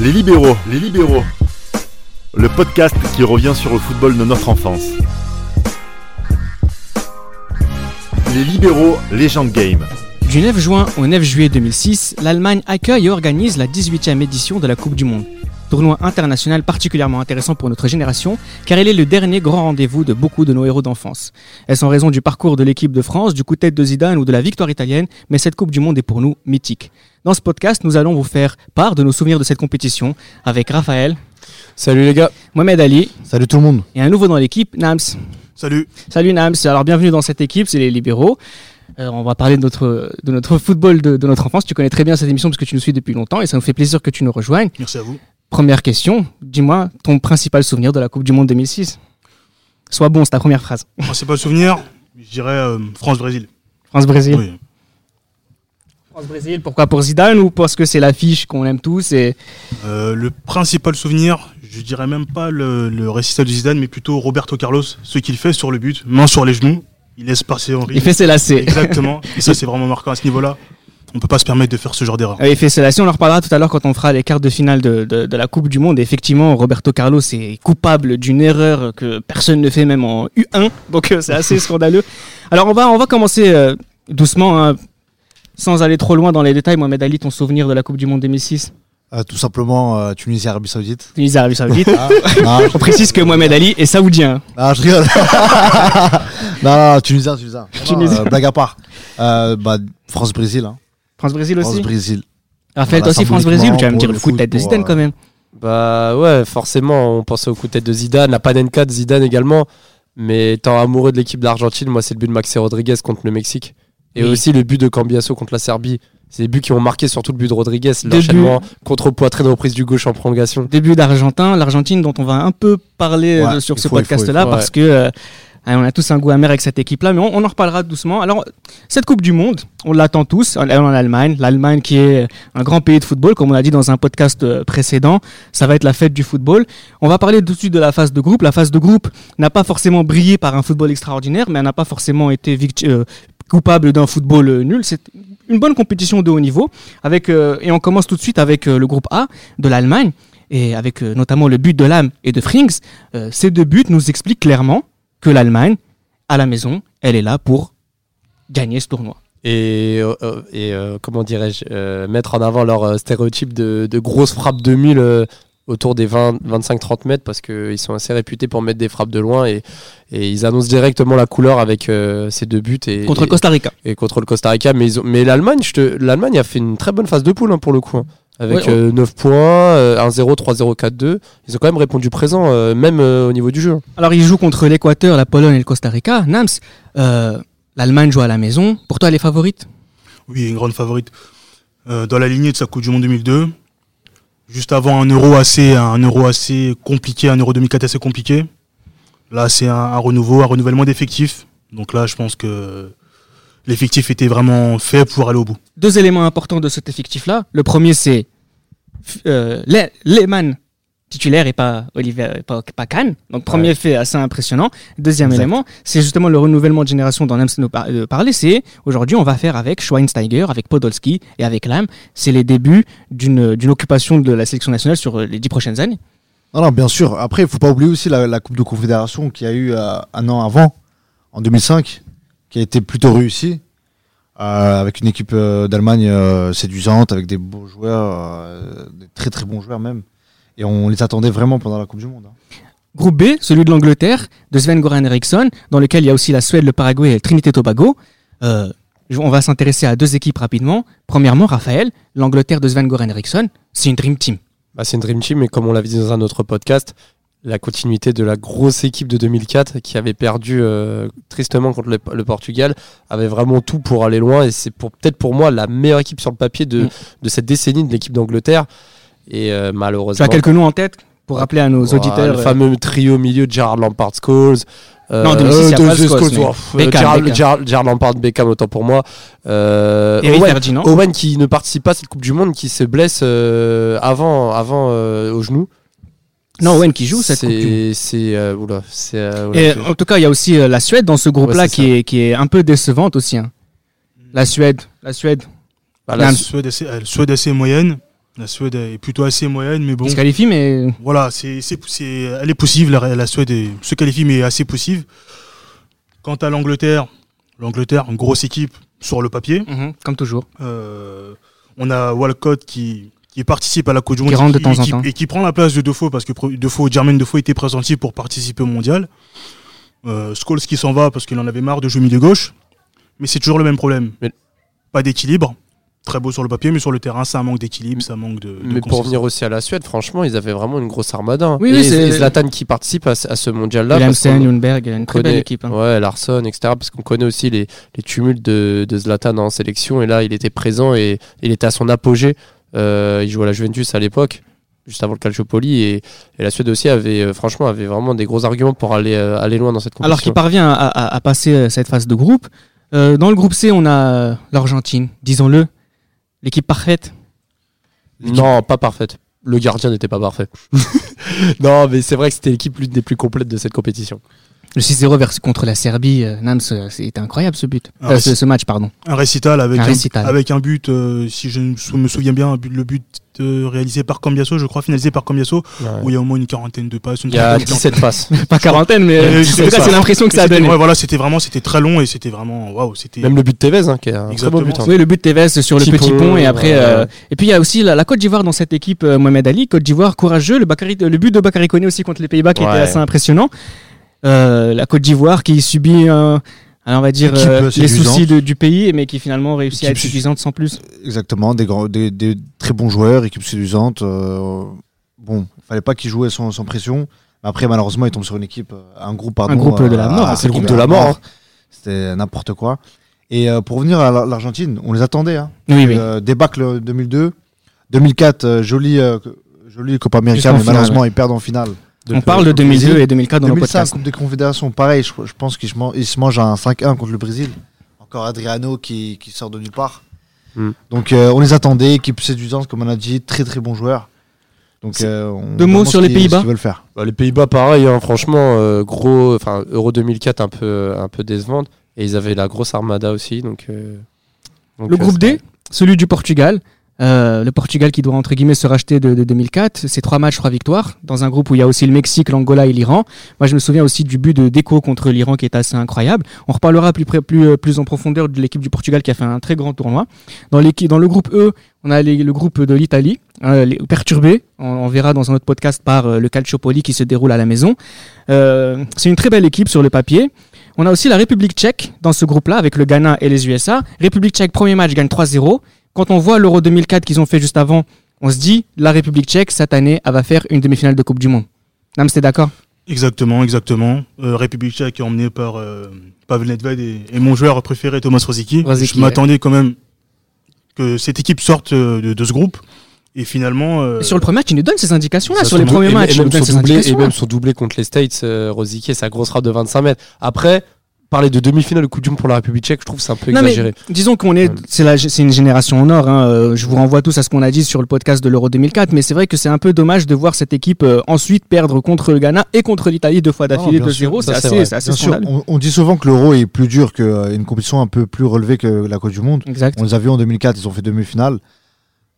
Les libéraux, les libéraux. Le podcast qui revient sur le football de notre enfance. Les libéraux, légende game. Du 9 juin au 9 juillet 2006, l'Allemagne accueille et organise la 18e édition de la Coupe du Monde. Tournoi international particulièrement intéressant pour notre génération, car il est le dernier grand rendez-vous de beaucoup de nos héros d'enfance. Est-ce en raison du parcours de l'équipe de France, du coup de tête de Zidane ou de la victoire italienne, mais cette Coupe du Monde est pour nous mythique. Dans ce podcast, nous allons vous faire part de nos souvenirs de cette compétition avec Raphaël, Salut les gars. Mohamed Ali Salut tout le monde. et un nouveau dans l'équipe, Nams. Salut. Salut Nams, alors bienvenue dans cette équipe, c'est les libéraux. Euh, on va parler de notre, de notre football de, de notre enfance. Tu connais très bien cette émission parce que tu nous suis depuis longtemps et ça nous fait plaisir que tu nous rejoignes. Merci à vous. Première question, dis-moi ton principal souvenir de la Coupe du Monde 2006. Sois bon, c'est ta première phrase. Principal souvenir, je dirais euh, France-Brésil. France-Brésil. Oui. France-Brésil, pourquoi Pour Zidane ou parce que c'est l'affiche qu'on aime tous et... Euh, le principal souvenir, je dirais même pas le, le récital de Zidane, mais plutôt Roberto Carlos, ce qu'il fait sur le but, main sur les genoux, il laisse passer Henri. Il fait ses lacets. Exactement. Et ça, c'est vraiment marquant à ce niveau-là. On peut pas se permettre de faire ce genre d'erreur. Euh, ses lacets, on en reparlera tout à l'heure quand on fera les quarts de finale de, de- de la Coupe du Monde. Et effectivement, Roberto Carlos est coupable d'une erreur que personne ne fait même en U1, donc euh, c'est assez scandaleux. Alors on va, on va commencer euh, doucement, hein, sans aller trop loin dans les détails. Mohamed Ali, ton souvenir de la Coupe du Monde 2006 Euh, tout simplement euh, Tunisie, Arabie Saoudite. Tunisie, Arabie Saoudite. Ah, non, On précise que Mohamed Ali est saoudien. ah, je rigole. non, non, non, Tunisien, Tunisien. Tunisien. euh, blague à part. Euh, bah, France-Brésil. Hein. France-Brésil aussi France-Brésil. Raphaël, toi aussi France-Brésil ou tu vas me dire le coup de tête de Zidane quand même Bah ouais, forcément, on pensait au coup de tête de Zidane, la panenka de Zidane également. Mais étant amoureux de l'équipe d'Argentine, moi c'est le but de Maxi Rodriguez contre le Mexique. Et Oui. aussi le but de Cambiasso contre la Serbie. C'est des buts qui ont marqué surtout le but de Rodriguez, l'enchaînement contre poitrine reprise du gauche en prolongation. Début d'Argentin, l'Argentine dont on va un peu parler euh, Ouais, sur ce podcast-là parce que euh, on a tous un goût amer avec cette équipe-là, mais on, en reparlera doucement. Alors, cette Coupe du Monde, on l'attend tous, elle est en Allemagne, l'Allemagne qui est un grand pays de football, comme on a dit dans un podcast euh, précédent, ça va être la fête du football. On va parler tout de suite de la phase de groupe. La phase de groupe n'a pas forcément brillé par un football extraordinaire, mais elle n'a pas forcément été euh, coupable d'un football euh, nul. C'est une bonne compétition de haut niveau. Avec, euh, et on commence tout de suite avec euh, le groupe A de l'Allemagne, et avec notamment le but de Lam et de Frings. Ces deux buts nous expliquent clairement que l'Allemagne, à la maison, elle est là pour gagner ce tournoi. Et, euh, euh, et euh, comment dirais-je, euh, mettre en avant leur stéréotype de, de grosses frappes de mille euh, autour des 20, 25-30 mètres parce qu'ils sont assez réputés pour mettre des frappes de loin et, et ils annoncent directement la couleur avec ces deux buts. Et, Contre et- Costa Rica. et contre le Costa Rica. Mais, ils ont- mais l'Allemagne, je te- l'Allemagne a fait une très bonne phase de poule hein, pour le coup. hein. Avec Ouais, ouais. euh, 9 points, euh, 1-0, 3-0, 4-2. Ils ont quand même répondu présent, euh, même euh, au niveau du jeu. Alors, ils jouent contre l'Équateur, la Pologne et le Costa Rica. Nams, euh, l'Allemagne joue à la maison. Pour toi, elle est favorite? Oui, une grande favorite. Euh, dans la lignée de sa Coupe du Monde 2002, juste avant un euro assez, un euro assez compliqué, un euro 2004 assez compliqué. Là, c'est un, un renouveau, un renouvellement d'effectifs. Donc là, je pense que l'effectif était vraiment fait pour aller au bout. Deux éléments importants de cet effectif-là. Le premier, c'est euh, Le- Lehmann titulaire et pas Oliver, et pas, pas Kahn. Donc premier Ouais. fait assez impressionnant. Deuxième Exact. élément, c'est justement le renouvellement de génération dont Nams nous par- euh, parlait. C'est aujourd'hui, on va faire avec Schweinsteiger, avec Podolski et avec Lam. C'est les débuts d'une occupation de la sélection nationale sur euh, les dix prochaines années. Non, non, bien sûr. Après, il faut pas oublier aussi la, la Coupe de Confédération qu'il y a eu euh, un an avant, en 2005, qui a été plutôt réussie, euh, avec une équipe euh, d'Allemagne euh, séduisante, avec des beaux joueurs, euh, des très très bons joueurs même. Et on les attendait vraiment pendant la Coupe du Monde. hein. Groupe B, celui de l'Angleterre, de Sven-Goran Eriksson, dans lequel il y a aussi la Suède, le Paraguay et le Trinité Tobago. Euh, je- on va s'intéresser à deux équipes rapidement. Premièrement, Raphaël, l'Angleterre de Sven-Goran Eriksson, c'est une Dream Team. Bah, c'est une Dream Team, mais comme on l'avait dit dans un autre podcast, la continuité de la grosse équipe de 2004 qui avait perdu euh, tristement contre le, le Portugal avait vraiment tout pour aller loin et c'est pour peut-être pour moi la meilleure équipe sur le papier de, Mm. de cette décennie de l'équipe d'Angleterre et euh, Tu malheureusement as quelques noms en tête pour rappeler à nos auditeurs le euh, fameux trio milieu de Gerard Lampard Scholes euh, Non, 2006, il y a pas de- Scholes, Scholes, mais pff, Beckham, Gerard, Beckham. Gerard- Gerard Lampard Beckham autant pour moi euh, Owen, Ferdinand. Owen qui ne participe pas à cette Coupe du Monde qui se blesse avant, avant au genou Non, Owen qui joue cette Coupe du Monde. c'est c'est euh, oula, c'est euh, oula, Et en tout cas, il y a aussi euh, la Suède dans ce groupe-là Ouais, c'est qui, est, qui est un peu décevante aussi. hein. La Suède, la Suède. bah, la Suède assez, euh, Suède assez moyenne. La Suède est plutôt assez moyenne, mais bon. Se qualifient, mais Voilà, c'est, c'est, c'est- elle est possible. La, la Suède est- se qualifie, mais assez possible. Quant à l'Angleterre, l'Angleterre, une grosse équipe sur le papier. mhm, comme toujours. Euh, on a Walcott qui, qui participe à la Coupe du Monde Qui rentre de et, temps en qui, temps. et qui prend la place de Defoe parce que Defoe, Jermaine Defoe était pressenti pour participer au mondial. Euh, Scholes qui s'en va parce qu'il en avait marre de jouer milieu gauche. Mais c'est toujours le même problème. Mais- Pas d'équilibre. Très beau sur le papier, mais sur le terrain, ça manque d'équilibre, ça manque de. de Mais pour revenir aussi à la Suède, franchement, ils avaient vraiment une grosse armada. hein. Oui, et, oui, c'est- et Zlatan qui participe à, ce- à ce mondial-là. qu'on- Lundberg, une très belle équipe. hein. Ouais, Larson, etc. Parce qu'on connaît aussi les, les tumultes de, de Zlatan en sélection. Et là, il était présent et il était à son apogée. Euh, il jouait à la Juventus à l'époque, juste avant le Calciopoli. Et, et la Suède aussi avait, euh, franchement, avait vraiment des gros arguments pour aller, euh, aller loin dans cette compétition. Alors qu'il parvient à, à- à passer cette phase de groupe. Euh, dans le groupe C, on a l'Argentine, disons-le, l'équipe parfaite. Non, pas parfaite. Le gardien n'était pas parfait. non, mais c'est vrai que c'était l'équipe l'une des plus complètes de cette compétition. Le 6-0 vers- contre la Serbie, euh, Nams, euh, c'était incroyable ce but. Euh, ce, match, pardon. Un récital avec Un un, récital. avec un but, euh, si je me sou- me souviens bien, un but, le but réalisé par Cambiasso, je crois, finalisé par Cambiasso, où il y a au moins une quarantaine de passes. une Il y a trentaine de- 17 passes. Pas quarantaine, mais c'est l'impression que Mais ça a donné. ouais, voilà, c'était vraiment, c'était très long et c'était vraiment, waouh, c'était. Même le but de Tevez, hein, qui est un très beau Exactement. but. hein. Oui, le but de Tevez sur le Petit pont, pont et après. ouais. euh, et puis il y a aussi la, la Côte d'Ivoire dans cette équipe, euh, Mohamed Ali, Côte d'Ivoire courageux, le, Bakary- le but de Bakary Koné aussi contre les Pays-Bas qui était assez impressionnant. Euh, la Côte d'Ivoire qui subit, euh, alors, on va dire, euh, les séduisante. soucis de- du pays, mais qui finalement réussit à être suffisante sans plus. Exactement, des, grands, des, des très bons joueurs, équipe séduisante. euh, bon, fallait pas qu'ils jouaient sans, sans pression. Après, malheureusement, ils tombent sur une équipe, un groupe, pardon. Un groupe de la mort, c'est le groupe de la mort. C'était n'importe quoi. Et pour revenir à l'Ar- l'Argentine, on les attendait. Hein. Oui, oui. Débâcle 2002, 2004, euh, joli, joli Copa América, mais malheureusement, ils perdent en finale. On parle de le Brésil. 2002 et 2004 dans le 2005, podcast. Coupe des Confédérations, pareil, je, je pense qu'ils se man- ils se mangent un 5-1 contre le Brésil. Encore Adriano qui, qui sort de nulle part. Hmm. Donc euh, on les attendait, équipe séduisante, comme on a dit, très très bons joueurs. Donc, euh, on Deux mots sur les Pays-Bas faire. Bah, les Pays-Bas, pareil, hein, franchement, euh, gros, enfin Euro 2004 un peu, un peu décevante, et ils avaient la grosse armada aussi, donc. euh, donc, Le groupe D, celui du Portugal. Euh, le Portugal qui doit entre guillemets se racheter de, de 2004, c'est trois matchs, trois victoires, dans un groupe où il y a aussi le Mexique, l'Angola et l'Iran. Moi, je me souviens aussi du but de Deco contre l'Iran qui est assez incroyable. On reparlera plus, près- plus, euh, en profondeur de l'équipe du Portugal qui a fait un très grand tournoi. Dans, le groupe E, on a le groupe de l'Italie, les- perturbé. On, on verra dans un autre podcast par euh, le Calciopoli qui se déroule à la maison. Euh, c'est une très belle équipe sur le papier. On a aussi la République tchèque dans ce groupe-là avec le Ghana et les USA. République tchèque, premier match, gagne 3-0. Quand on voit l'Euro 2004 qu'ils ont fait juste avant, on se dit, la République tchèque, cette année, elle va faire une demi-finale de Coupe du Monde. Nam, c'était d'accord Exactement, exactement. Euh, République tchèque est emmené par euh, Pavel Nedved et, et mon joueur préféré Thomas Rosicky. Rosicky, Je m'attendais quand même que cette équipe sorte euh, de, de ce groupe. Et finalement, euh, Sur le premier match, il nous donne ces indications-là. Sur les premiers Et- matchs, et il nous même, donne ces doublé, et indications. même son doublé contre les States, euh, Rosicky, sa grosse frappe de 25 mètres. Après, parler de demi-finale de Coupe du Monde pour la République tchèque, je trouve que c'est un peu Non, mais exagéré. disons qu'on est, Ouais. c'est la- c'est une génération en or. hein. Euh, Je vous renvoie tous à ce qu'on a dit sur le podcast de l'Euro 2004, mais c'est vrai que c'est un peu dommage de voir cette équipe euh, ensuite perdre contre le Ghana et contre l'Italie deux fois d'affilée de sûr, 0 ça, C'est c'est assez, assez sûr, on dit souvent que l'Euro est plus dur qu'une compétition un peu plus relevée que la Coupe du Monde. Exact. On les a vus en 2004, ils ont fait demi-finale.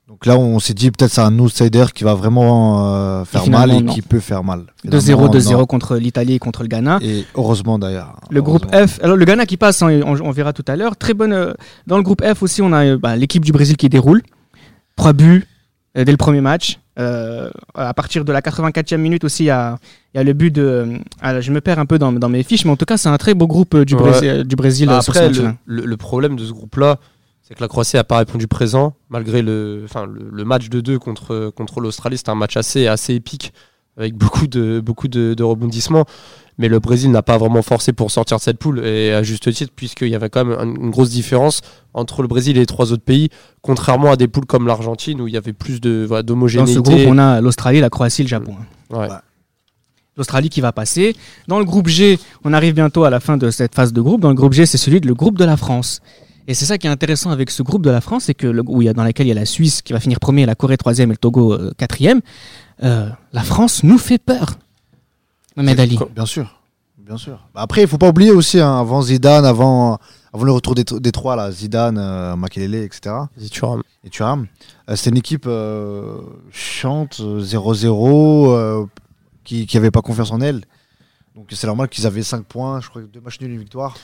Donc là, on s'est dit peut-être c'est un outsider qui va vraiment euh, faire mal et non. qui peut faire mal. 2-0, Finalement, 2-0 non. contre l'Italie et contre le Ghana. Et heureusement d'ailleurs. Le groupe. F, alors le Ghana qui passe, hein, on, on verra tout à l'heure. Très bonne. euh, dans le groupe F aussi, on a euh, bah, l'équipe du Brésil qui déroule. Trois buts euh, dès le premier match. Euh, à partir de la 84e minute aussi, il y a, il y a le but de. euh, ah, je me perds un peu dans, dans mes fiches, mais en tout cas, c'est un très beau groupe euh, du, Ouais. Brésil, du Brésil sur ce Après, le, match-là. le- le problème de ce groupe-là, c'est que la Croatie n'a pas répondu présent, malgré le, enfin, le, le match de 2 contre, contre l'Australie. C'était un match assez, assez épique, avec beaucoup de, beaucoup de, de rebondissements. Mais le Brésil n'a pas vraiment forcé pour sortir de cette poule, et à juste titre, puisqu'il y avait quand même une, une grosse différence entre le Brésil et les trois autres pays, contrairement à des poules comme l'Argentine, où il y avait plus de, voilà, Dans d'homogénéité. ce groupe, on a l'Australie, la Croatie, le Japon. Ouais. L'Australie qui va passer. Dans le groupe G, on arrive bientôt à la fin de cette phase de groupe. Dans le groupe G, c'est celui de le groupe de la France. Et c'est ça qui est intéressant avec ce groupe de la France, c'est que le, où il y a, dans lequel il y a la Suisse qui va finir premier, la Corée troisième et le Togo euh, quatrième. Euh, la France nous fait peur. Mohamed Ali. Bien sûr. Bien sûr. Bah Après, il faut pas oublier aussi, hein, avant Zidane, avant, avant le retour des, des trois, là, Zidane, euh, Makelele, etc. Et Thuram. Et Thuram. Euh, C'était une équipe euh, chiante, euh, 0-0, euh, qui n'avait pas confiance en elle. Donc c'est normal qu'ils avaient 5 points, je crois que deux matchs nuls, une victoire.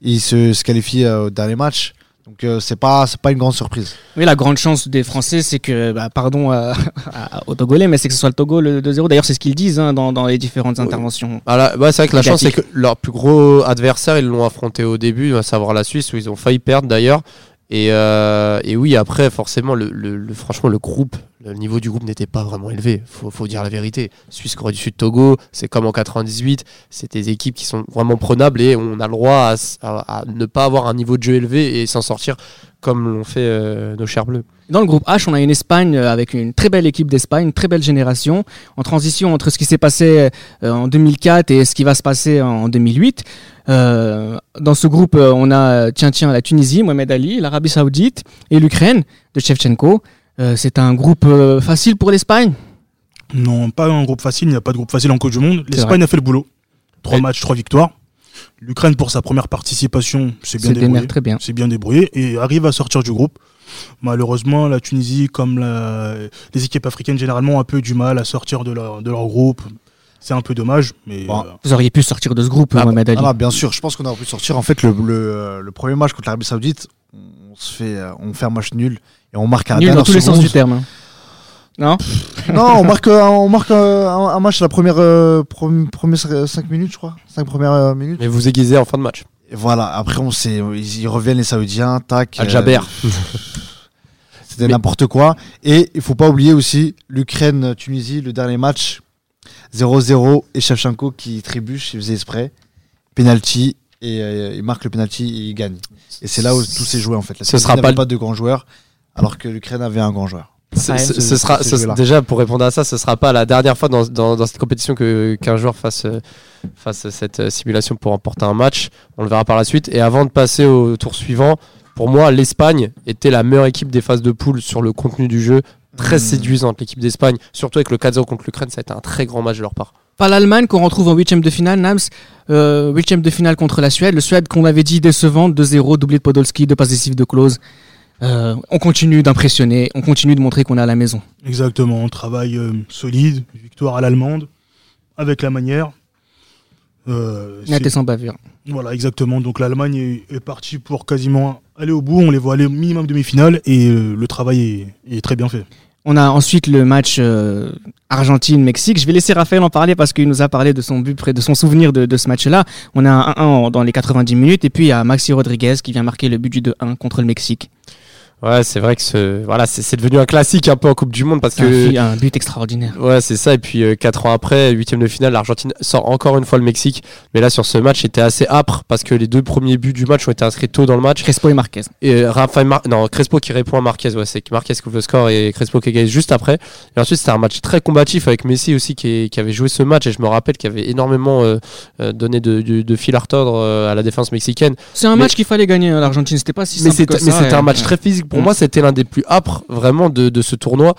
Ils se, se qualifient euh, au dernier match. Donc euh, c'est pas, c'est pas une grande surprise. Oui, la grande chance des Français, c'est que, bah, pardon à- aux Togolais, mais c'est que ce soit le Togo le 2-0. D'ailleurs, c'est ce qu'ils disent hein, dans, dans les différentes interventions. Ah là, c'est vrai que la chance, c'est que leur plus gros adversaire, ils l'ont affronté au début, à savoir la Suisse, où ils ont failli perdre d'ailleurs. Et, euh, et oui, après, forcément, le, le- le- franchement, le groupe, le niveau du groupe n'était pas vraiment élevé. Faut, faut dire la vérité. Suisse, Corée du Sud, Togo, c'est comme en 98. C'est des équipes qui sont vraiment prenables et on a le droit à, ne pas avoir un niveau de jeu élevé et s'en sortir comme l'ont fait euh, nos chers bleus. Dans le groupe H, on a une Espagne euh, avec une très belle équipe d'Espagne, une très belle génération, en transition entre ce qui s'est passé euh, en 2004 et ce qui va se passer en 2008. Euh, dans ce groupe, on a, tiens, tiens, la Tunisie, Mohamed Ali, l'Arabie Saoudite et l'Ukraine de Shevchenko. Euh, c'est un groupe euh, facile pour l'Espagne? Non, pas un groupe facile, il n'y a pas de groupe facile en Coupe du Monde. L'Espagne a fait le boulot. Trois matchs, trois victoires. L'Ukraine, pour sa première participation, s'est bien débrouillée. très bien. bien débrouillé et arrive à sortir du groupe. Malheureusement, la Tunisie, comme la- les équipes africaines, généralement, ont un peu du mal à sortir de leur, de leur groupe. C'est un peu dommage, mais Bon. euh, Vous auriez pu sortir de ce groupe, Ah, Mohamed Ali. ah, bien sûr, je pense qu'on aurait pu sortir. En fait, le, le, le premier match contre l'Arabie Saoudite, on se fait, on fait un match nul et on marque à la Nul dans tous les sens du terme. hein. Non Non, on marque, euh, on marque euh, un, un match à la première, euh, première 5 minutes, je crois. 5 premières euh, minutes. Mais vous aiguisez en fin de match. Et voilà, après, on sait, ils, ils reviennent les Saoudiens, tac. euh, Al-Jaber. C'était Mais- n'importe quoi. Et il faut pas oublier aussi l'Ukraine-Tunisie, le dernier match 0-0 et Shevchenko qui trébuche, il faisait exprès. Penalty et euh, il marque le penalty et il gagne. Et c'est là où tout s'est joué en fait. La Ce sera pas pas de grands joueurs alors que l'Ukraine avait un grand joueur. Ce, sera, ce- déjà pour répondre à ça, ce sera pas la dernière fois dans, dans, dans cette compétition que qu'un joueur fasse, euh, fasse cette euh, simulation pour remporter un match. On le verra par la suite. Et avant de passer au tour suivant, pour moi, l'Espagne était la meilleure équipe des phases de poule sur le contenu du jeu. Très Hmm. séduisante l'équipe d'Espagne, surtout avec le 4-0 contre l'Ukraine, ça a été un très grand match de leur part. Pas l'Allemagne qu'on retrouve en huitième de finale, Nams. Euh, huitième de finale contre la Suède. Le Suède qu'on avait dit décevante, 2-0, doublé de Podolski, deux passes décisives de Klose. Euh, on continue d'impressionner, on continue de montrer qu'on est à la maison. exactement, on travaille euh, solide, victoire à l'allemande, avec la manière. Euh, et sans bavure. voilà, exactement. Donc l'Allemagne est, est partie pour quasiment aller au bout. On les voit aller au minimum demi-finale et euh, le travail est, est très bien fait. On a ensuite le match euh, Argentine-Mexique. Je vais laisser Raphaël en parler parce qu'il nous a parlé de son but, près de son souvenir de, de ce match-là. On a un 1-1 dans les 90 minutes et puis il y a Maxi Rodriguez qui vient marquer le but du 2-1 contre le Mexique. Ouais, c'est vrai que ce, voilà, c'est c'est devenu un classique un peu en Coupe du Monde parce un, que un but extraordinaire. Ouais, c'est ça. Et puis, 4 ans après, huitième de finale, l'Argentine sort encore une fois le Mexique. Mais là, sur ce match, c'était assez âpre parce que les deux premiers buts du match ont été inscrits tôt dans le match. Crespo et Marquez. Et Rafael Mar- non, Crespo qui répond à Marquez. Ouais, c'est Marquez qui ouvre le score et Crespo qui égalise juste après. Et ensuite, c'était un match très combatif avec Messi aussi qui, est- qui avait joué ce match. Et je me rappelle qu'il avait énormément euh, euh, donné de, de, de fil à retordre euh, à la défense mexicaine. C'est un Mais- match qu'il fallait gagner à l'Argentine. C'était pas si simple mais c'était un match ouais. très physique. Pour Mm. moi, c'était l'un des plus âpres vraiment de, de ce tournoi.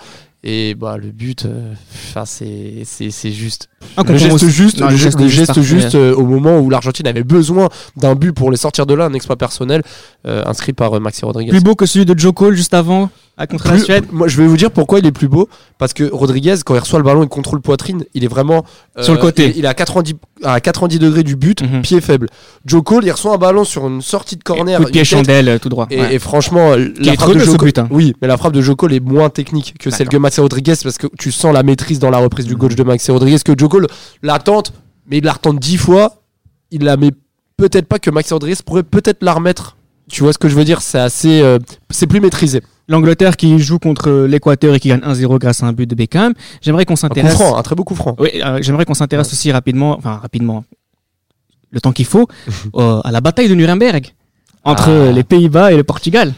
Et bah, le but, euh, enfin, c'est juste. Le geste juste, Non, le geste, le geste parfait. juste euh, au moment où l'Argentine avait besoin d'un but pour les sortir de là, un exploit personnel euh, inscrit par Maxi Rodriguez. Plus beau que celui de Joe Cole juste avant, à contre la Plus- Suède. moi, je vais vous dire pourquoi il est plus beau. Parce que Rodriguez, quand il reçoit le ballon, il contrôle poitrine. Il est vraiment euh, Sur le côté. Il, il est à 90, à 90 degrés du but, Mhm. pied faible. Joe Cole, il reçoit un ballon sur une sortie de corner. Coup de pied chandelle, euh, tout droit. Et, Ouais. et franchement, la est frappe trop de Joko, but, hein. oui, mais la frappe de Joko est moins technique que celle que Maxi Rodriguez parce que tu sens la maîtrise dans la reprise du gauche de Maxi Rodriguez que Joko la tente, mais il la retente dix fois, il la met peut-être pas que Maxi Rodriguez pourrait peut-être la remettre. Tu vois ce que je veux dire? C'est assez, euh, c'est plus maîtrisé. L'Angleterre qui joue contre l'Équateur et qui gagne 1-0 grâce à un but de Beckham. J'aimerais qu'on Un coup s'intéresse. franc, un très beau coup franc. Oui, euh, j'aimerais qu'on s'intéresse aussi rapidement, enfin rapidement, le temps qu'il faut, euh, à la bataille de Nuremberg entre Ah. les Pays-Bas et le Portugal.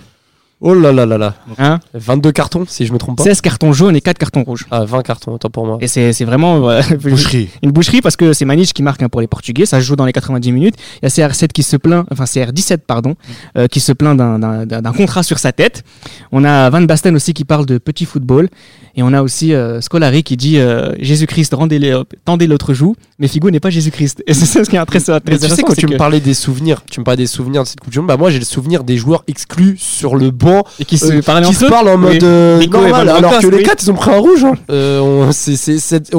Oh là là là là. Hein 22 cartons, si je me trompe pas. 16 cartons jaunes et 4 cartons rouges. Ah, 20 cartons, autant pour moi. Et c'est vraiment euh, Boucherie. une boucherie parce que c'est Maniche qui marque hein, pour les Portugais. Ça se joue dans les 90 minutes. Il y a CR7 qui se plaint, enfin CR17 pardon, euh, qui se plaint d'un- contrat sur sa tête. On a Van Basten aussi qui parle de petit football. Et on a aussi euh, Scolari qui dit euh, Jésus-Christ, euh, tendez l'autre joue, mais Figo n'est pas Jésus-Christ. Et c'est ça ce qui est Mais tu sais, intéressant, quand tu que- me parlais des souvenirs, tu me parlais des souvenirs de cette Coupe du Monde, bah moi j'ai le souvenir des joueurs exclus sur le banc et qui se euh, qui se parlent en Oui. mode euh, normal, alors que les oui. quatre ils ont pris un rouge. hein. Euh, on,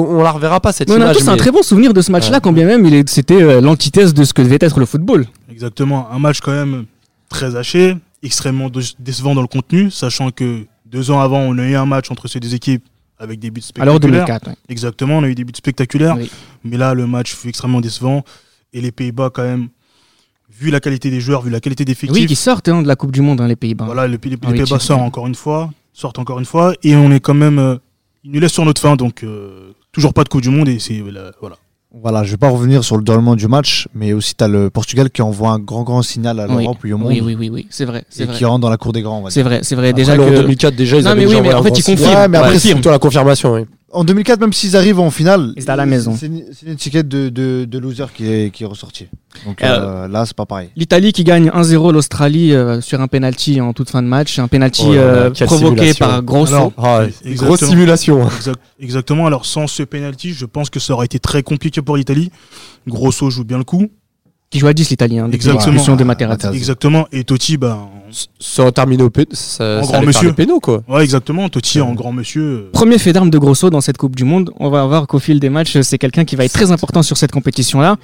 on- on la reverra pas cette Mais on a image. tous un très bon souvenir de ce match-là, Ouais. quand bien même il c'était l'antithèse de ce que devait être le football. Exactement, un match quand même très haché, extrêmement dé- décevant dans le contenu, sachant que deux ans avant, on a eu un match entre ces deux équipes avec des buts Alors spectaculaires. 2004. ouais. Exactement, on a eu des buts spectaculaires, Oui. mais là, le match fut extrêmement décevant. Et les Pays-Bas, quand même, vu la qualité des joueurs, vu la qualité des Oui, effectifs, qui sortent hein, de la Coupe du Monde, hein, les Pays-Bas. voilà, les, Ah oui, Pays-Bas sortent encore une fois, sortent encore une fois, et on est quand même, euh, ils nous laissent sur notre fin, donc euh, toujours pas de Coupe du Monde, et c'est euh, voilà. Voilà, je vais pas revenir sur le déroulement du match, mais aussi tu as le Portugal qui envoie un grand grand signal à Oui. l'Europe et au monde Oui, oui, oui, oui, c'est vrai. C'est et vrai. qui rentre dans la cour des grands. on va dire. C'est vrai, c'est vrai. Après, Déjà que 2004 déjà ils Non, avaient mais oui, déjà mais en fait, ils confirment. Ouais, mais après, Ouais, c'est- c'est plutôt la confirmation. oui. En 2004, même s'ils arrivent en finale, étaient à la maison. C'est une, c'est une étiquette de, de, de loser qui est, qui est ressortie. Donc euh, là, c'est pas pareil. l'Italie qui gagne 1-0 l'Australie euh, sur un penalty en toute fin de match, un penalty Oh euh, provoqué simulation. par Grosso. Alors, Ah, Exactement. grosse simulation. Exact- exactement, alors sans ce penalty, je pense que ça aurait été très compliqué pour l'Italie. Grosso joue bien le coup. Qui joue à 10 l'Italien, depuis Exactement. l'expulsion de Ah, Materazzi. Exactement, et Totti, ben, Ça a terminé au. Ça, En ça grand monsieur. pénaux, quoi. ouais, exactement, Totti Euh. en grand monsieur. euh, Premier fait d'armes de Grosso dans cette Coupe du Monde. On va voir qu'au fil des matchs, c'est quelqu'un qui va être très important sur cette compétition-là.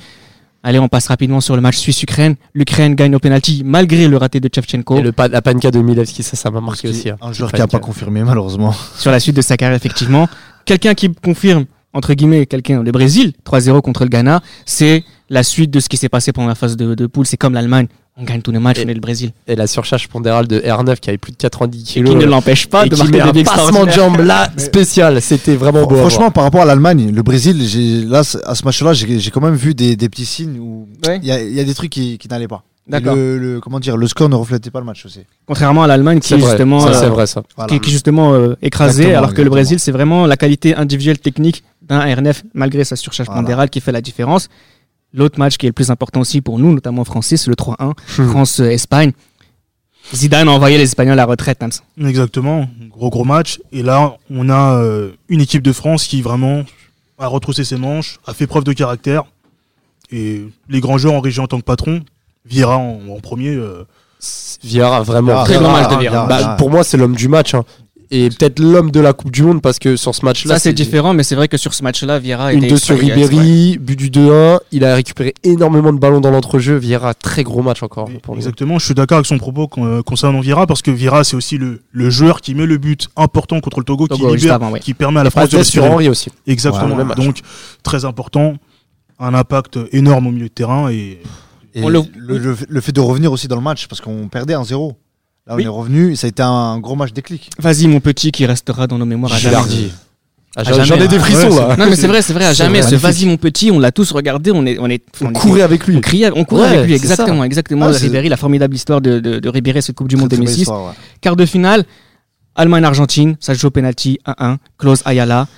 Allez, on passe rapidement sur le match Suisse-Ukraine. L'Ukraine gagne au penalty malgré le raté de Shevchenko. Et le pa- la panka de Milevski, ça, ça m'a marqué aussi. hein. Un joueur qui n'a pas confirmé, malheureusement. sur la suite de sa carrière, effectivement. Quelqu'un qui confirme, entre guillemets, quelqu'un, le Brésil, 3-0 contre le Ghana, c'est la suite de ce qui s'est passé pendant la phase de, de poule. C'est comme l'Allemagne, on gagne tous les matchs, Et- on est le Brésil. Et la surcharge pondérale de R9 qui avait plus de 90 Et kilos. qui ne l'empêche pas et de marquer des passement de extraordinaires. jambe là spécial. C'était vraiment beau. à Franchement, par rapport à l'Allemagne, le Brésil, là, à ce match-là, j'ai quand même vu des, des petits signes où Ouais. il y, a, il y a des trucs qui, qui n'allaient pas. Le, le- comment dire, le score ne reflétait pas le match aussi. Contrairement à l'Allemagne qui est justement, ça, euh, c'est vrai ça. Qui, qui est justement euh, Exactement, alors que le. Brésil, c'est vraiment la qualité individuelle technique d'un RNF, malgré sa surcharge Voilà. pondérale, qui fait la différence. L'autre match qui est le plus important aussi pour nous, notamment français, c'est le 3-1, Hmm. France-Espagne. Zidane a envoyé les Espagnols à la retraite. Nams. Exactement, gros gros match. Et là, on a euh, une équipe de France qui vraiment a retroussé ses manches, a fait preuve de caractère. Et les grands joueurs en région en tant que patron, Vieira en, en premier. euh, Vieira, vraiment. Vieira, Très bon Vieira, match de Vieira. bah, pour moi, c'est l'homme du match. hein. Et peut-être l'homme de la Coupe du Monde parce que sur ce match-là, Ça, c'est différent, mais c'est vrai que sur ce match-là, Vieira Une était 2 sur Ribéry, but du 2-1. Il a récupéré énormément de ballons dans l'entrejeu. Vieira, très gros match encore. pour lui. exactement, je suis d'accord avec son propos euh, concernant Vieira parce que Vieira, c'est aussi le, le joueur qui met le but important contre le Togo, Togo, qui libère, avant, ouais. qui permet à la France de sur. Henry aussi. Exactement, match. donc très important, un impact énorme au milieu de terrain et Et le- Le, le fait de revenir aussi dans le match, parce qu'on perdait 1-0. Là, on Oui. est revenu ça a été un gros match déclic. Vas-y, mon petit, qui restera dans nos mémoires à jamais. Gilardi. Ah, J'en ai des frissons Ouais, là. Non, mais c'est vrai, c'est vrai, à jamais. Ce vas-y, mon petit, on l'a tous regardé, on est, on est, On courait avec lui. on criait, on courait Ouais, avec lui, ça. exactement, exactement. Ah, Ribéry, la formidable histoire de, de, de Ribéry, cette Coupe du Monde Très, très belle 2006. histoire, ouais. Quart de finale, Allemagne-Argentine, ça joue au penalty 1-1, Klaus Ayala.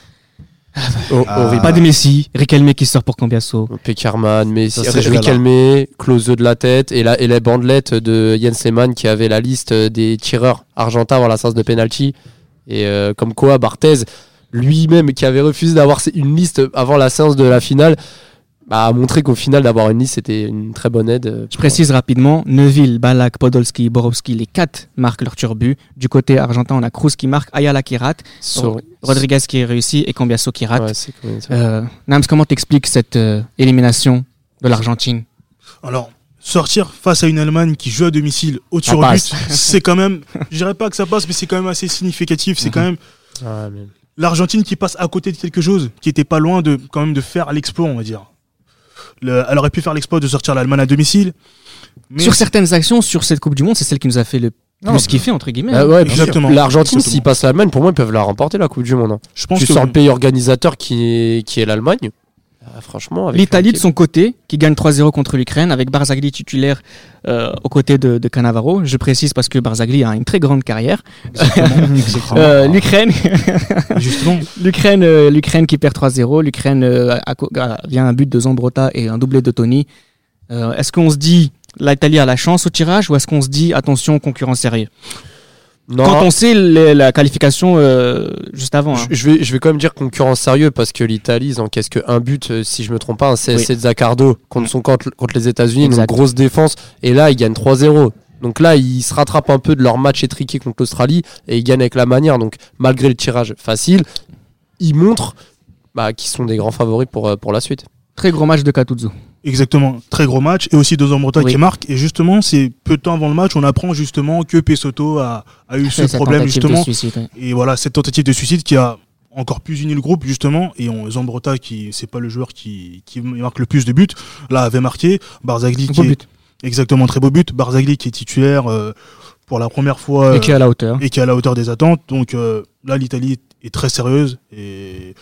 Oh, Ah. Pas de Messi, Riquelme qui sort pour Cambiasso. Peckerman, Messi, Ça. Riquelme, Klose de la tête et, la, et les bandelettes de Jens Lehmann qui avait la liste des tireurs argentins avant la séance de penalty. Et euh, comme quoi, Barthez, lui-même qui avait refusé d'avoir une liste avant la séance de la finale, bah, a montré qu'au final, d'avoir une liste, c'était une très bonne aide. euh, Je précise rapidement, Neuville, Balak, Podolski, Borowski, les quatre marquent leur turbut. Du côté argentin, on a Cruz qui marque, Ayala qui rate, Rodriguez qui réussit et Cambiasso qui rate. Ouais. Euh, Nams, comment t'expliques cette euh, élimination de l'Argentine? Alors, sortir face à une Allemagne qui joue à domicile au tir au but, c'est quand même, je dirais pas que ça passe, mais c'est quand même assez significatif. C'est Mhm. quand même Ah, mais- l'Argentine qui passe à côté de quelque chose, qui était pas loin de quand même de faire l'exploit, on va dire. Le- elle aurait pu faire l'exploit de sortir l'Allemagne à domicile. Mais Sur certaines actions, sur cette Coupe du Monde, c'est celle qui nous a fait le Non, plus kiffer, entre guillemets. Bah hein. ouais, Exactement. L'Argentine, s'ils passent l'Allemagne, pour moi, ils peuvent la remporter, la Coupe du Monde. hein. je pense Tu que sors le pays organisateur qui est, qui est l'Allemagne. Ah, franchement, L'Italie de son côté, qui gagne 3-0 contre l'Ukraine, avec Barzagli titulaire euh, aux côtés de, de Cannavaro. Je précise parce que Barzagli a une très grande carrière. Euh, L'Ukraine, Justement, l'Ukraine, euh, l'Ukraine qui perd 3-0. L'Ukraine euh, vient un but de Zambrotta et un doublé de Tony. Euh, est-ce qu'on se dit l'Italie a la chance au tirage ou est-ce qu'on se dit attention concurrent sérieux Non, Quand on sait les- la qualification euh, juste avant. hein. je, je vais, je vais quand même dire concurrent sérieux parce que l'Italie, ils encaissent que un but, euh, si je me trompe pas, un CSC de Zaccardo contre, son, contre, contre les États-Unis, une Exact. grosse défense. Et là, ils gagnent 3-0. Donc là, ils se rattrapent un peu de leur match étriqué contre l'Australie et ils gagnent avec la manière. Donc malgré le tirage facile, ils montrent bah, qu'ils sont des grands favoris pour, euh, pour la suite. Très gros match de Katuzzo. Exactement. Très gros match. Et aussi deux Oui. qui marque. Et justement, c'est peu de temps avant le match, on apprend justement que Pesotto a, a eu ce Cette problème tentative de justement. suicide, ouais. Et voilà, cette tentative de suicide qui a encore plus uni le groupe justement. Et on, Zambrotta, qui c'est pas le joueur qui, qui marque le plus de buts, là avait marqué. Barzagli qui Beau est but. exactement très beau but. Barzagli qui est titulaire euh, pour la première fois Et qui est à la hauteur. et qui est à la hauteur des attentes. Donc euh, là, l'Italie est très sérieuse et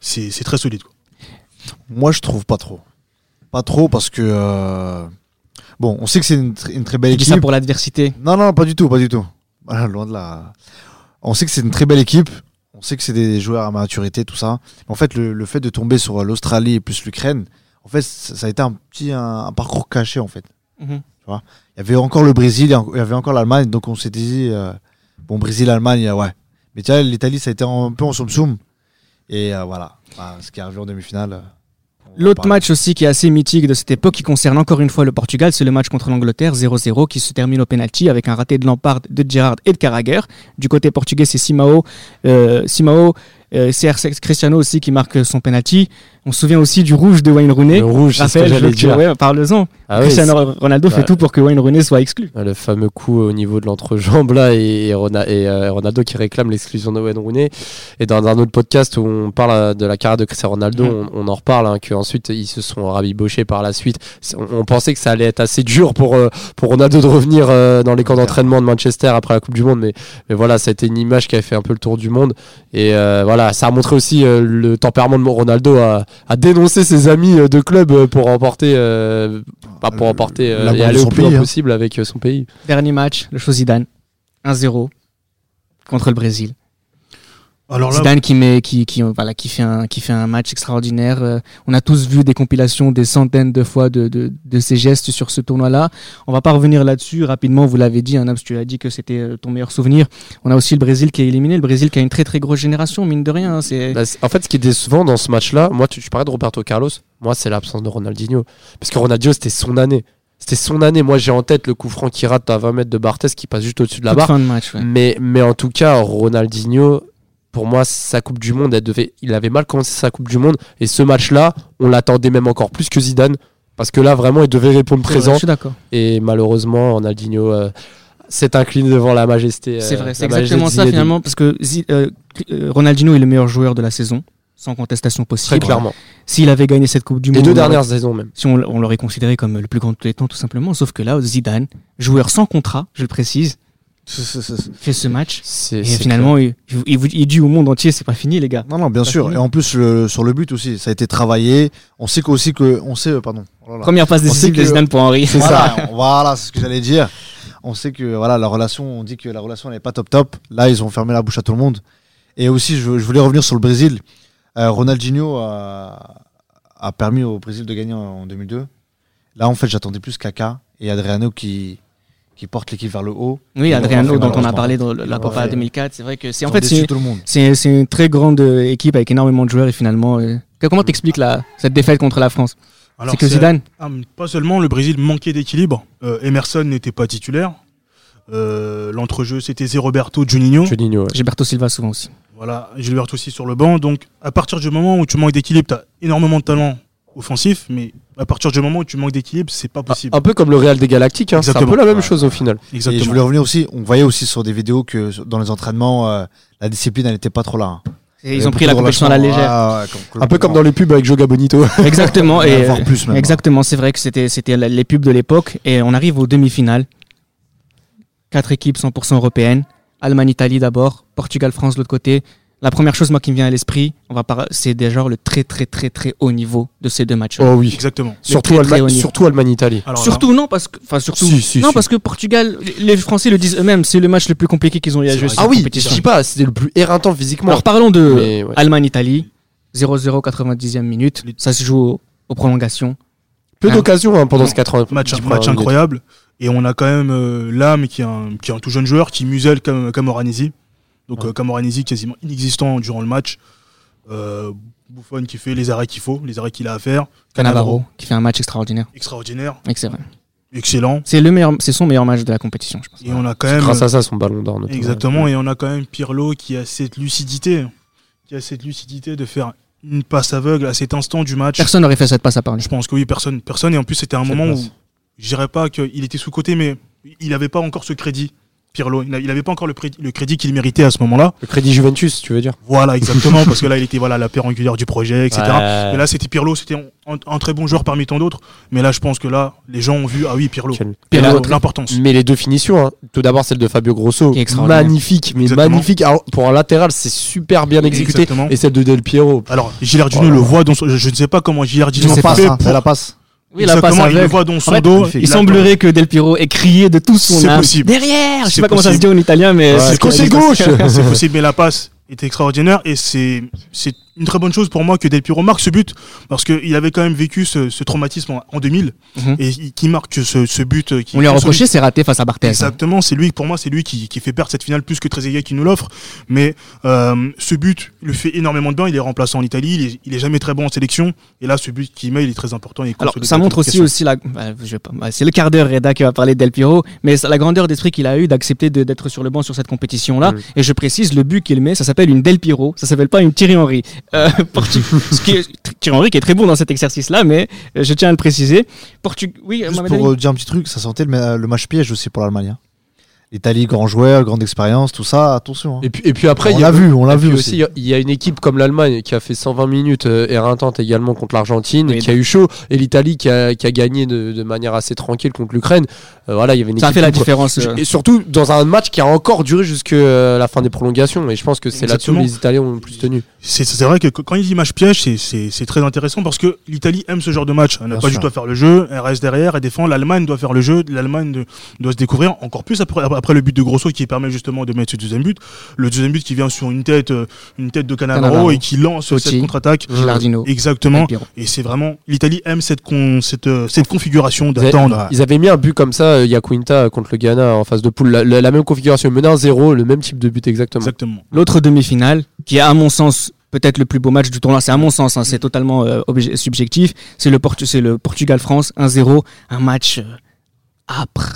c'est c'est très solide. quoi. Moi, je trouve pas trop. Pas trop parce que. euh, Bon, on sait que c'est une, tr- une très belle Tu dis équipe. ça pour l'adversité. Non, non, pas du tout, pas du tout. Voilà, loin de là. On sait que c'est une très belle équipe. On sait que c'est des joueurs à maturité, tout ça. En fait, le, le fait de tomber sur l'Australie et plus l'Ukraine, en fait, ça, ça a été un petit un, un parcours caché, en fait. Mhm. Il y avait encore le Brésil, il y avait encore l'Allemagne, donc on s'était dit, euh, bon, Brésil-Allemagne, euh, ouais. Mais tu vois, l'Italie, ça a été un peu en soum-soum. Et euh, voilà, Bah, ce qui est arrivé en demi-finale. euh, L'autre match aussi qui est assez mythique de cette époque, qui concerne encore une fois le Portugal, c'est le match contre l'Angleterre 0-0 qui se termine au penalty avec un raté de Lampard, de Gerrard et de Carragher. Du côté portugais, c'est Simao, euh, Simao, euh, CR Cristiano aussi qui marque son penalty. On se souvient aussi du rouge de Wayne Rooney. Le rouge, c'est ce que j'allais dire. ouais, parle-en. Ah oui, Cristiano Ronaldo fait tout pour que Wayne Rooney soit exclu. Ah, Le fameux coup au niveau de l'entrejambe là et, et Rona- et, euh, Ronaldo qui réclame l'exclusion de Wayne Rooney. Et dans un autre podcast où on parle euh, de la carrière de Cristiano Ronaldo, Mhm. on, on en reparle, hein, qu'ensuite ils se sont rabibochés par la suite. On, on pensait que ça allait être assez dur pour, euh, pour Ronaldo de revenir euh, dans les camps d'entraînement de Manchester après la Coupe du Monde, mais, mais voilà, ça a été une image qui a fait un peu le tour du monde. Et voilà, ça a montré aussi le tempérament de Ronaldo à, à dénoncer ses amis euh, de club euh, pour remporter, euh, bah, pour Le- remporter euh, l'amour et aller au plus loin hein. possible avec euh, son pays. Dernier match, le Zidane. 1-0 contre le Brésil. Alors là, Zidane qui met, qui, qui, voilà, qui fait un, qui fait un match extraordinaire. Euh, on a tous vu des compilations des centaines de fois de, de, de ses gestes sur ce tournoi-là. On va pas revenir là-dessus rapidement. Vous l'avez dit, hein, Nabs, tu as dit que c'était euh, ton meilleur souvenir. On a aussi le Brésil qui est éliminé. Le Brésil qui a une très très grosse génération, mine de rien. hein, c'est Bah, c'est- en fait, ce qui est décevant dans ce match-là, moi, tu, tu parlais de Roberto Carlos, moi, c'est l'absence de Ronaldinho. Parce que Ronaldinho, c'était son année. C'était son année. Moi, j'ai en tête le coup franc qui rate à 20 mètres de Barthez qui passe juste au-dessus de la toute barre. fin de match. ouais. Mais, mais en tout cas, Ronaldinho, pour moi, sa Coupe du Monde, elle devait, il avait mal commencé sa Coupe du Monde. Et ce match-là, on l'attendait même encore plus que Zidane. Parce que là, vraiment, il devait répondre C'est vrai, présent. Je suis d'accord. Et malheureusement, Ronaldinho euh, s'est incliné devant la majesté. C'est euh, vrai. C'est la majesté exactement ça finalement parce que euh, euh, Ronaldinho est le meilleur joueur de la saison, sans contestation Très possible. clairement. S'il avait gagné cette Coupe du Les Monde, deux on aurait- dernières saisons, même. si on, on l'aurait considéré comme le plus grand de tous les temps, tout simplement. Sauf que là, Zidane, joueur sans contrat, je le précise, C'est- c'est- c'est- fait ce match. Et finalement, il, il, il- dit au monde entier, c'est pas fini, les gars. Non, non, bien sûr. fini. Et en plus, le- sur le but aussi, ça a été travaillé. On sait qu'aussi que. On sait, euh, pardon. Oh là là. Première passe décisive de que- Zidane pour Henri. C'est ça. voilà, c'est ce que j'allais dire. On sait que voilà, la relation, on dit que la relation n'est pas top top. Là, ils ont fermé la bouche à tout le monde. Et aussi, je, je voulais revenir sur le Brésil. Euh, Ronaldinho a, a permis au Brésil de gagner en, en 2002. Là, en fait, j'attendais plus Kaka et Adriano qui, qui portent l'équipe vers le haut. Oui, Adriano, dont on a parlé dans la Copa fait. 2004. C'est vrai que c'est en fait c'est une très grande euh, équipe avec énormément de joueurs et finalement, euh, comment t'expliques cette défaite contre la France? C'est que Zidane. Ah, pas seulement, le Brésil manquait d'équilibre. Euh, Emerson n'était pas titulaire. Euh, L'entrejeu, c'était Zé Roberto Juninho. Juninho, ouais. Gilberto Silva souvent aussi. Voilà, Gilbert aussi sur le banc. Donc, à partir du moment où tu manques d'équilibre, tu as énormément de talent offensif, mais à partir du moment où tu manques d'équilibre, c'est pas possible. Un peu comme le Real des Galactiques, hein. c'est un peu la même Ouais. chose au final. Et Exactement. je voulais revenir aussi, on voyait aussi sur des vidéos que dans les entraînements, euh, la discipline, elle n'était pas trop là. hein. Et ils ont pris la compétition à la légère. Ah, ouais, comme- Un peu comme dans les pubs avec Joga Bonito. Exactement. Et plus même. Exactement, c'est vrai que c'était les pubs de l'époque et on arrive aux demi-finales. Quatre équipes 100% européennes. Allemagne-Italie d'abord, Portugal-France de l'autre côté. La première chose moi qui me vient à l'esprit, on va par- c'est déjà le très très très très haut niveau de ces deux matchs. Oh oui. Exactement. Surtout, très, Allemagne- niveau. surtout. Alors non parce que enfin surtout Si, si, non si. parce que Portugal, les Français le disent eux-mêmes, c'est le match le plus compliqué qu'ils ont eu à jouer Ah oui, je dis pas, c'était le plus éreintant physiquement. Alors parlons de Mais, ouais. Allemagne-Italie, 0-0 90e minute, ça se joue aux, prolongations. Peu Ah. d'occasions hein, pendant ce 80 match, dix match minutes. incroyable. Et on a quand même euh, l'âme qui est, un, qui est un tout jeune joueur qui muselle Cam- Camoranesi. Donc Ouais. euh, Camoranesi quasiment inexistant durant le match. Euh, Buffon qui fait les arrêts qu'il faut, les arrêts qu'il a à faire. Cannavaro qui fait un match extraordinaire. extraordinaire, Excellent. excellent. C'est le meilleur, c'est son meilleur match de la compétition, je pense. Et on a quand même grâce à ça son ballon d'or. exactement et on a quand même Pirlo qui a cette lucidité, qui a cette lucidité de faire une passe aveugle à cet instant du match. Personne n'aurait fait cette passe à part lui. Je pense que oui, personne, personne. Et en plus, c'était un moment où je dirais pas qu'il était sous côté, mais il n'avait pas encore ce crédit. Pirlo, il n'avait pas encore le, crédit qu'il méritait à ce moment-là. Le crédit Juventus, tu veux dire Voilà, exactement, parce que là, il était voilà la pierre angulaire du projet, etc. Ouais. Mais là, c'était Pirlo, c'était un, un très bon joueur parmi tant d'autres. Mais là, je pense que là, les gens ont vu, ah oui, Pirlo. Pirlo, l'importance. Mais les deux finitions, hein. tout d'abord celle de Fabio Grosso, magnifique, mais Exactement. magnifique. Alors, pour un latéral, c'est super bien exécuté. Exactement. Et celle de Del Piero. Alors, Gilardino Oh le voit dans son- je, je ne sais pas comment pas, fait pour- la passe. Oui, la passe il le aveugle. voit dans son En fait, dos. il Il a- semblerait que Del Piero ait crié de tout son âme. possible. Derrière Je sais pas comment ça se dit en italien, mais Ouais, c'est côté gauche. c'est possible, mais la passe est extraordinaire et c'est c'est une très bonne chose pour moi que Del Piero marque ce but parce qu'il avait quand même vécu ce, ce traumatisme en, en 2000 Mhm. et qui marque ce, ce but euh, qui On lui a reproché ses ratés face à Barthez. Exactement, c'est lui pour moi c'est lui qui, qui fait perdre cette finale plus que Trezeguet qui nous l'offre mais euh, ce but le fait énormément de bien il est remplaçant en Italie il est, il est jamais très bon en sélection et là ce but qu'il met il est très important et Alors, ça montre aussi, aussi la. bah, c'est le quart d'heure, Reda, qui va parler de Del Piero, mais c'est la grandeur d'esprit qu'il a eu d'accepter d'être sur le banc sur cette compétition-là. Mm. Et je précise, le but qu'il met, ça s'appelle une Del Piero, ça s'appelle pas une Thierry Henry. Euh, Portu- ce qui est- Thierry Henry qui est très bon dans cet exercice-là, mais euh, je tiens à le préciser. Portu... Oui, Juste pour euh, dire un petit truc, ça sentait le, le match piège aussi pour l'Allemagne. hein. L'Italie, grand joueur, grande expérience, tout ça, attention. hein. Et puis, et puis après, on il y a l'a vu, on l'a vu aussi. il y a- une équipe comme l'Allemagne qui a fait 120 minutes euh, éreintantes également contre l'Argentine, Oui. qui a eu chaud, et l'Italie qui a, qui a gagné de, de manière assez tranquille contre l'Ukraine. Euh, voilà, il y avait une Ça a fait la différence. euh, Et surtout dans un match qui a encore duré jusqu'à la fin des prolongations. Et je pense que c'est là-dessus où Exactement. les Italiens ont le plus tenu. C'est c'est vrai que qu- quand il dit match piège, c'est- c'est c'est très intéressant parce que l'Italie aime ce genre de match. Elle n'a pas sûr. du tout à faire le jeu, elle reste derrière, elle défend. L'Allemagne doit faire le jeu, l'Allemagne de- doit se découvrir encore plus après, après le but de Grosso qui permet justement de mettre ce deuxième but. Le deuxième but qui vient sur une tête, euh, une tête de Cannavaro. et qui lance Totti. cette contre-attaque. Gilardino. Exactement. Et c'est vraiment l'Italie aime cette con- cette euh, cette configuration d'attendre. Ils avaient mis un but comme ça, euh, Yakuinta contre le Ghana en phase de poule. La, la- la même configuration, mener un 0 le même type de but exactement. Exactement. L'autre demi-finale, qui est à mon sens peut-être le plus beau match du tournoi, c'est à mon sens, hein, c'est totalement euh, obje- subjectif, c'est le, Portu- c'est le Portugal-France 1-0, un match euh, âpre,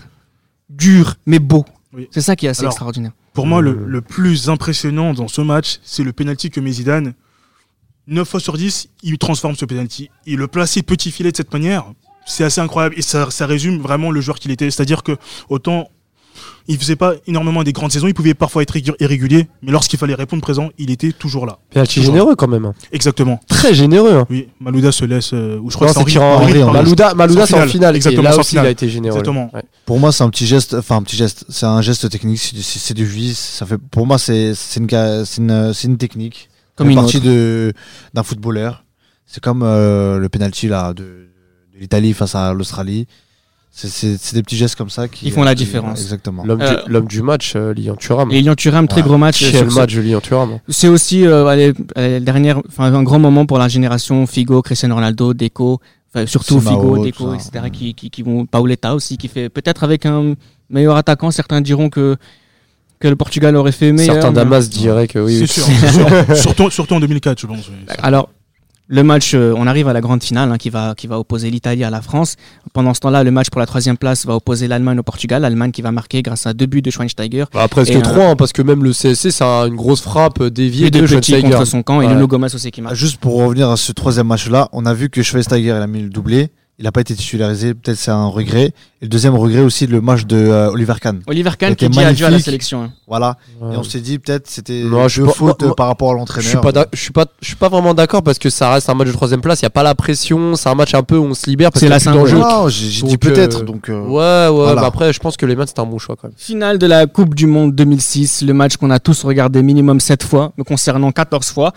dur, mais beau. Oui. C'est ça qui est assez Alors, extraordinaire. Pour moi, le, Euh. le plus impressionnant dans ce match, c'est le penalty que met Zidane. 9 fois sur 10, il transforme ce penalty. Il le placer petit filet de cette manière, c'est assez incroyable. Et ça, ça résume vraiment le joueur qu'il était. C'est-à-dire que, autant, il faisait pas énormément des grandes saisons, il pouvait parfois être irré- irrégulier, mais lorsqu'il fallait répondre présent, il était toujours là. Penalty généreux quand même. hein. Exactement. Très généreux. hein. Oui, Malouda se laisse. euh, ou je crois Non, que c'est Henry. Malouda, Malouda c'est en finale. finale. Exactement, et là aussi, finale. il a été généreux. Exactement. Ouais. Pour moi, c'est un petit geste, enfin un petit geste, c'est un geste technique, c'est du vice. Ça fait, pour moi, c'est c'est une, une, technique. Comme une partie d'un footballeur. C'est comme euh, le penalty là de, de l'Italie face à l'Australie. C'est- C'est c'est des petits gestes comme ça qui Ils font la qui- différence. Exactement. L'homme Euh, du, du match, euh, Lilian Thuram. Et Lilian Thuram, très Ouais. gros match. euh, Quel sur ce- match de Thuram. C'est aussi euh, allez, allez, dernière, enfin, un grand moment pour la génération Figo, Cristiano Ronaldo, Deco, surtout Figo, tout Deco, etc. Qui, qui, qui vont, Pauletta aussi, qui fait peut-être avec un meilleur attaquant, certains diront que, que le Portugal aurait fait meilleur. Certains mais- Damas diraient que oui. C'est oui. sûr. c'est sûr. surtout, surtout en 2004, je pense. oui. Alors, le match, euh, on arrive à la grande finale hein, qui, va, qui va opposer l'Italie à la France. Pendant ce temps-là, le match pour la troisième place va opposer l'Allemagne au Portugal. L'Allemagne qui va marquer grâce à deux buts de Schweinsteiger. Bah, presque Et, euh, 3, parce que même le CSC, c'est un- une grosse frappe euh, déviée Et de Schweinsteiger. contre son camp et. Nuno Gomes aussi qui marque. Juste pour revenir à ce troisième match-là, on a vu que Schweinsteiger il a mis le doublé. Il n'a pas été titularisé, peut-être c'est un regret. Et le deuxième regret aussi, le match de euh, Oliver Kahn. Oliver Kahn qui dit adieu à la sélection. hein. Voilà. Ouais. Et on s'est dit peut-être c'était moi- euh, par rapport à Je l'entraîneur. suis pas, d'ac- je suis pas, je suis pas vraiment d'accord parce que ça reste un match de troisième place. Il y a pas la pression. C'est un match un peu où on se libère parce C'est qu'il y a la plus. Non, j'ai dit peut-être. euh, Donc, euh, Ouais, ouais. Voilà. après, je pense que les matchs c'est un bon choix quand même. Finale de la Coupe du Monde 2006, le match qu'on a tous regardé minimum 7 fois, me concernant 14 fois.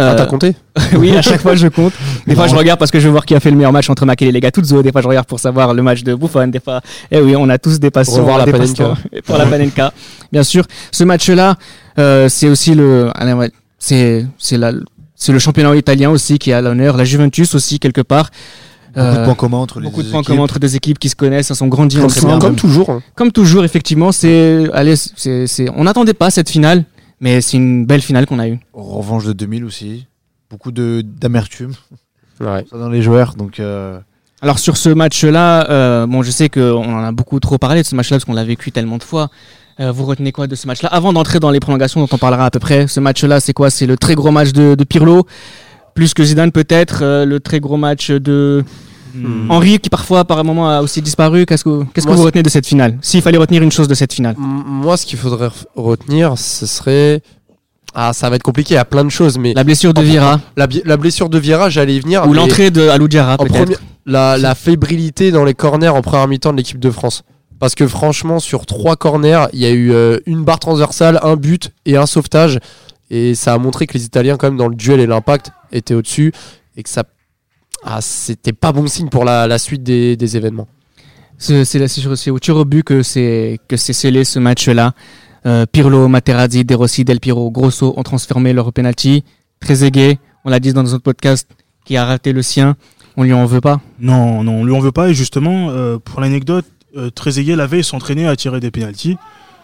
Ah, Euh, t'as compté oui, à chaque fois je compte. Des fois je regarde parce que je veux voir qui a fait le meilleur match entre Makele et les Gattuso. Des fois je regarde pour savoir le match de Buffon. Des fois, eh oui, on a tous des passions. Revoir la des Panenka. passions Pour la Panenka, bien sûr. Ce match-là, euh, c'est aussi le, allez, ouais, c'est c'est la, c'est le championnat italien aussi qui est à l'honneur. La Juventus aussi quelque part. beaucoup de Euh, points communs entre les Beaucoup de points équipes. communs entre deux équipes qui se connaissent, elles sont grandies Comme ensemble. Comme toujours. hein. Comme toujours, effectivement, c'est, allez, c'est, c'est, on n'attendait pas cette finale, mais c'est une belle finale qu'on a eue. Revanche de 2000 aussi. Beaucoup de d'amertume Ouais. dans les joueurs. Donc, euh, Alors sur ce match-là, euh, bon, je sais qu'on en a beaucoup trop parlé de ce match-là parce qu'on l'a vécu tellement de fois. Euh, vous retenez quoi de ce match-là? Avant d'entrer dans les prolongations dont on parlera à peu près, ce match-là, c'est quoi? C'est le très gros match de, de Pirlo, plus que Zidane peut-être, euh, le très gros match de Hmm. Henri qui parfois par un moment a aussi disparu. Qu'est-ce que, qu'est-ce que Moi, vous retenez de cette finale? S'il fallait retenir une chose de cette finale. Moi, ce qu'il faudrait re- retenir, ce serait. Ah, ça va être compliqué, il y a plein de choses, mais La blessure de Vieira la, blessure de Vieira, j'allais y venir. ou l'entrée de Aloudjara peut-être. la fébrilité dans les corners en première mi-temps de l'équipe de France. Parce que franchement, sur trois corners, il y a eu euh, une barre transversale, un but et un sauvetage. Et ça a montré que les Italiens, quand même, dans le duel et l'impact, étaient au-dessus. Et que ça. Ah, c'était pas bon signe pour la, la suite des, des événements. C'est au tir au but que c'est que c'est scellé ce match-là. Euh, Pirlo, Materazzi, De Rossi, Del Piro, Grosso ont transformé leur penalty. Trezeguet, on l'a dit dans notre podcast, qui a raté le sien. On lui en veut pas? Non, non, on lui en veut pas. Et justement, euh, pour l'anecdote, euh, Trezeguet la veille s'entraînait à tirer des pénalties.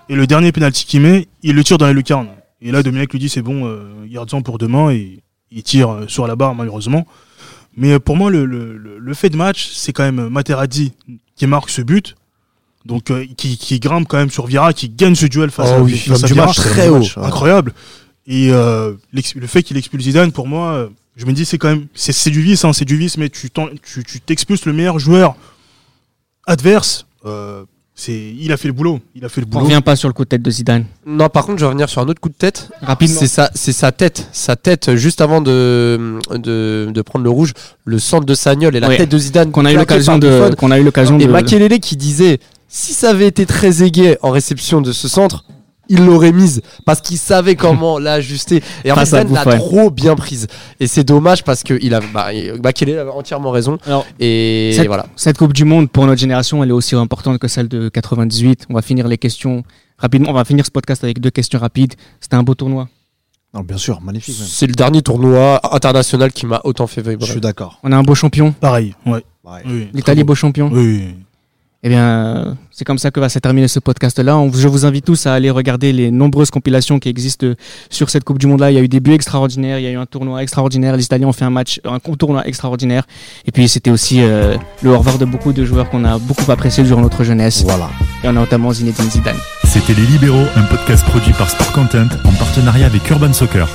Et le dernier pénalty qu'il met, il le tire dans la lucarne. Et là, Dominique lui dit c'est bon, euh, garde-en pour demain. Et il tire sur la barre, malheureusement. Mais euh, pour moi, le, le, le- le fait de match, c'est quand même Materazzi qui marque ce but. Donc, euh, qui, qui grimpe quand même sur Vieira, qui gagne ce duel face Oh à, oui, face à match, très haut. match. Incroyable. Et euh, le fait qu'il expulse Zidane, pour moi, euh, je me dis c'est quand même c'est c'est du vice, hein, c'est du vice, mais tu t'en- tu tu t'expulses le meilleur joueur adverse. euh, c'est il a fait le boulot, il a fait le On boulot. revient pas sur le coup de tête de Zidane. Non, par contre, je vais revenir sur un autre coup de tête. Rapidement. C'est sa, c'est sa tête, sa tête juste avant de, de, de prendre le rouge, le centre de Sagnol et la Ouais. tête de Zidane. Qu'on a eu l'occasion de, Buffon. qu'on a eu l'occasion Et de. Makelele qui disait si ça avait été très aigué en réception de ce centre, il l'aurait mise parce qu'il savait comment l'ajuster. Et en fait, Zidane l'a trop bien prise. Et c'est dommage parce que il a, bah, Makelele avait entièrement raison. Alors, Et cette- voilà. Cette Coupe du Monde, pour notre génération, elle est aussi importante que celle de 98. On va finir les questions rapidement. On va finir ce podcast avec deux questions rapides. C'était un beau tournoi. non, bien sûr, magnifique. C'est le dernier tournoi international qui m'a autant fait Je vibrer. suis d'accord. On a un beau champion. Pareil, ouais. Ouais. Oui, L'Italie, très beau champion. beau. Oui. Eh bien, c'est comme ça que va se terminer ce podcast-là. Je vous invite tous à aller regarder les nombreuses compilations qui existent sur cette Coupe du Monde-là. Il y a eu des buts extraordinaires, il y a eu un tournoi extraordinaire. Les Italiens ont fait un match, un tournoi extraordinaire. Et puis, c'était aussi euh, le au revoir de beaucoup de joueurs qu'on a beaucoup apprécié durant notre jeunesse. Voilà. Et on a notamment Zinedine Zidane. C'était Les Libéraux, un podcast produit par Sport Content en partenariat avec Urban Soccer.